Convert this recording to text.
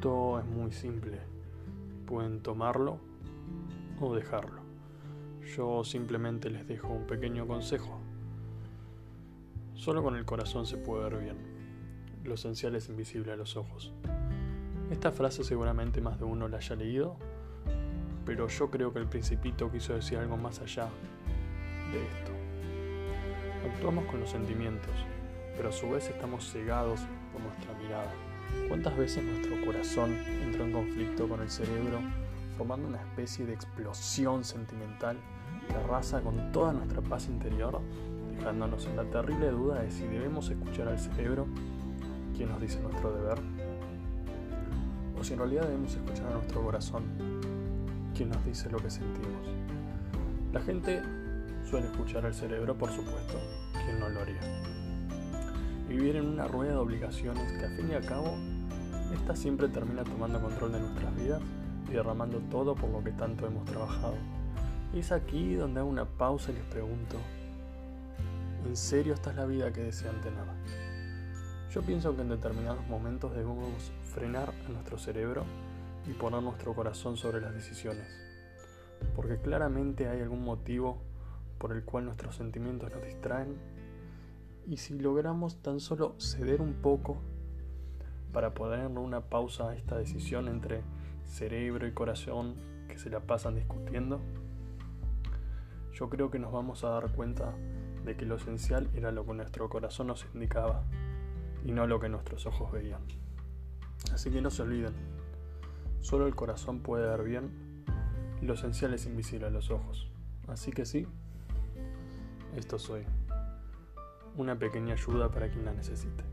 esto es muy simple. Pueden tomarlo o dejarlo. Yo simplemente les dejo un pequeño consejo. Solo con el corazón se puede ver bien. Lo esencial es invisible a los ojos. Esta frase seguramente más de uno la haya leído, pero yo creo que el principito quiso decir algo más allá de esto. Actuamos con los sentimientos, pero a su vez estamos cegados por nuestra mirada. ¿Cuántas veces nuestro corazón entró en conflicto con el cerebro, formando una especie de explosión sentimental que arrasa con toda nuestra paz interior, dejándonos en la terrible duda de si debemos escuchar al cerebro, quien nos dice nuestro deber, o si en realidad debemos escuchar a nuestro corazón, quien nos dice lo que sentimos. La gente suele escuchar al cerebro, por supuesto, quien no lo haría. Vivir en una rueda de obligaciones que a fin y a cabo esta siempre termina tomando control de nuestras vidas y derramando todo por lo que tanto hemos trabajado. Y es aquí donde hago una pausa y les pregunto, ¿en serio esta es la vida que desean tener? Yo pienso que en determinados momentos debemos frenar nuestro cerebro y poner nuestro corazón sobre las decisiones, porque claramente hay algún motivo por el cual nuestros sentimientos nos distraen y si logramos tan solo ceder un poco para poner una pausa a esta decisión entre cerebro y corazón que se la pasan discutiendo, yo creo que nos vamos a dar cuenta de que lo esencial era lo que nuestro corazón nos indicaba y no lo que nuestros ojos veían. Así que no se olviden, solo el corazón puede ver bien lo esencial es invisible a los ojos. Así que sí, esto soy. Una pequeña ayuda para quien la necesite.